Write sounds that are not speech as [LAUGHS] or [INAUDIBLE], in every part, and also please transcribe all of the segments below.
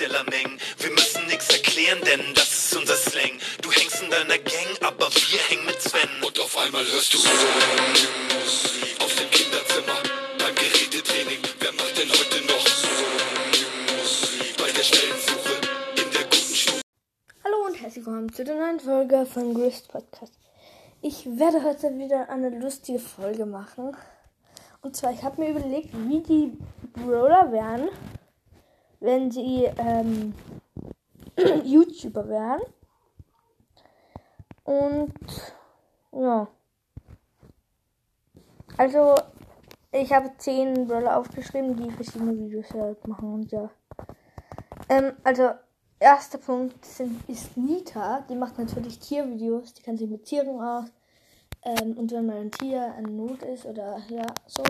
offizieller Mengen. Wir müssen nix erklären, denn das ist unser Slang. Du hängst in deiner Gang, aber wir hängen mit Sven. Und auf einmal hörst du Musik auf dem Kinderzimmer beim Gerätetraining. Wer macht denn heute noch Musik bei der Stellensuche in der guten Schule? Hallo und herzlich willkommen zu der neuen Folge von Grist Podcast. Ich werde heute wieder eine lustige Folge machen. Und zwar, ich habe mir überlegt, wie die Brawler wären, wenn sie ähm, [CLEARS THROAT] YouTuber wären. Und ja. Also, ich habe zehn Brawler aufgeschrieben, die verschiedene Videos halt machen und ja. Ähm, also, erster Punkt sind, ist Nita. Die macht natürlich Tiervideos. Die kann sich mit Tieren aus. Ähm, und wenn mal ein Tier in Not ist oder ja, so,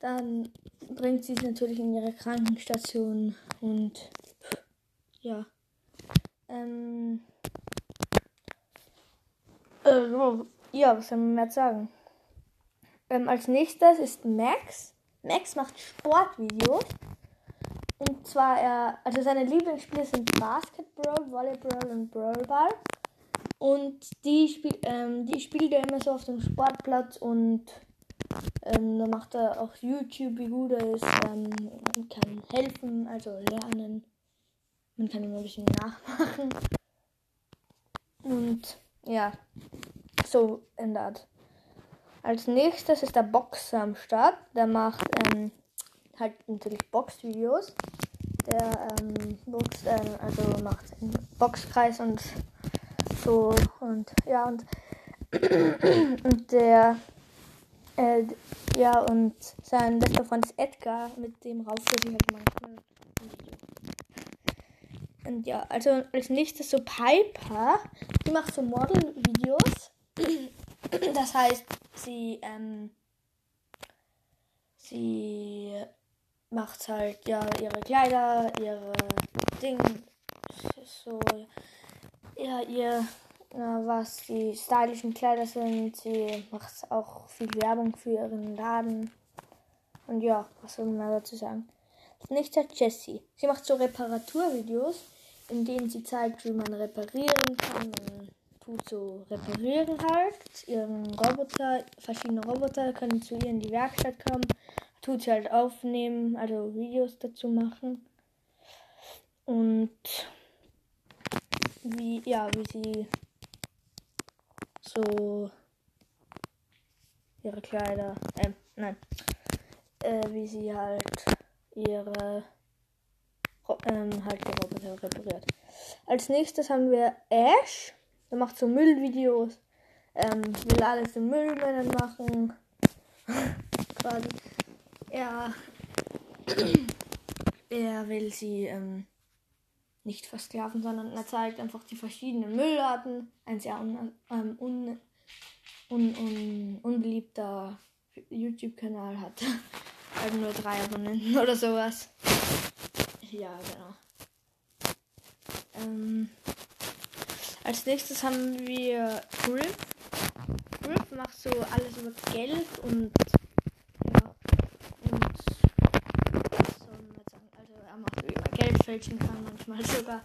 dann bringt sie es natürlich in ihre Krankenstation und ja. Ähm, äh, ja, was soll man mehr sagen? Ähm, als nächstes ist Max. Max macht Sportvideos. Und zwar, er, also seine Lieblingsspiele sind Basketball, Volleyball und Brawlball. Und die, spiel, ähm, die spielt er immer so auf dem Sportplatz und ähm, da macht er auch YouTube, wie gut er ist. Ähm, man kann helfen, also lernen. Man kann ihm ein bisschen nachmachen. Und ja, so ändert. Als nächstes ist der Boxer am Start. Der macht ähm, halt natürlich Boxvideos. Der ähm, boxt, ähm, also macht einen Boxkreis und so und ja und [CLEARS THROAT] und der äh, ja und sein bester Freund ist Edgar, mit dem rauft er sich halt manchmal. Und ja, also als nächstes so Piper, die macht so Model-Videos. [CLEARS THROAT] Das heißt, sie ähm, sie macht halt ja ihre Kleider, ihre Ding, so ja ihr ja, was die stylischen Kleider sind. Sie macht auch viel Werbung für ihren Laden. Und ja, was soll man dazu sagen? Das nächste hat Jessie. Sie macht so Reparaturvideos, in denen sie zeigt, wie man reparieren kann. Und tut so reparieren halt. Ihren Roboter, verschiedene Roboter können zu ihr in die Werkstatt kommen. Tut sie halt aufnehmen, also Videos dazu machen. Und wie, ja, wie sie so ihre Kleider, äh, nein, äh, wie sie halt ihre, ähm, halt die Roboter repariert. Als nächstes haben wir Ash, der macht so Müllvideos, ähm, will alles den Müllmännern machen, [LAUGHS] quasi, er, [CLEARS THROAT] er will sie, ähm, nicht versklaven, sondern er zeigt einfach die verschiedenen Müllarten. Ein sehr un, ähm, un, un, un, unbeliebter YouTube-Kanal hat. [LAUGHS] halt nur drei Abonnenten oder sowas. Ja, genau. Ähm, als nächstes haben wir Grip. Grip macht so alles über Geld und ja, und was soll man sagen? Also er macht über Geld fälschen kann manchmal sogar.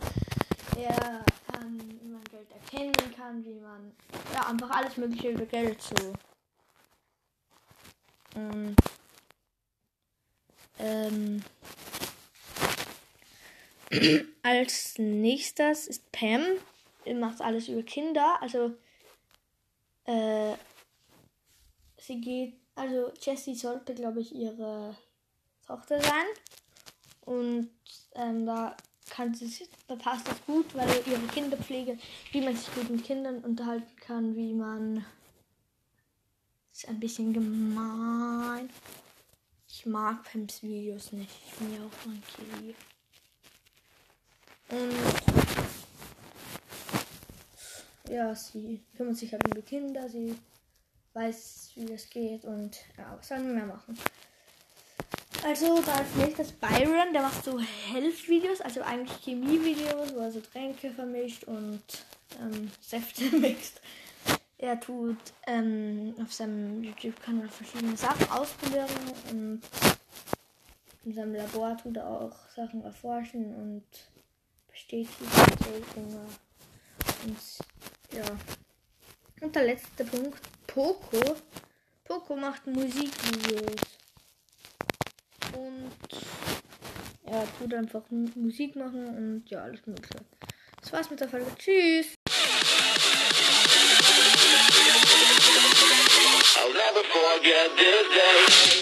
Er kann, wie man Geld erkennen kann, wie man ja einfach alles mögliche über Geld so. Ähm, ähm, als nächstes ist Pam. Die macht alles über Kinder. Also äh, sie geht, also Jessie sollte, glaube ich, ihre Tochter sein. Und ähm, da kann sie, da passt das gut, weil ihre Kinderpflege, wie man sich gut mit Kindern unterhalten kann, wie man ist ein bisschen gemein. Ich mag Pams Videos nicht. Ich bin ja auch ein Kiwi. Und ja, sie kümmert sich halt um die Kinder, sie weiß, wie das geht und ja, was sollen wir mehr machen? Also, da als nächstes Byron, der macht so Health-Videos, also eigentlich Chemie-Videos, wo er so Tränke vermischt und ähm, Säfte [LAUGHS] mixt. Er tut ähm, auf seinem YouTube-Kanal verschiedene Sachen ausprobieren und in seinem Labor tut er auch Sachen erforschen und steht hier Dinger. Und ja. Und der letzte Punkt. Poco. Poco macht Musikvideos. Und er tut einfach Musik machen und ja, alles mögliche. Das war's mit der Folge. Tschüss. I'll never forget this day.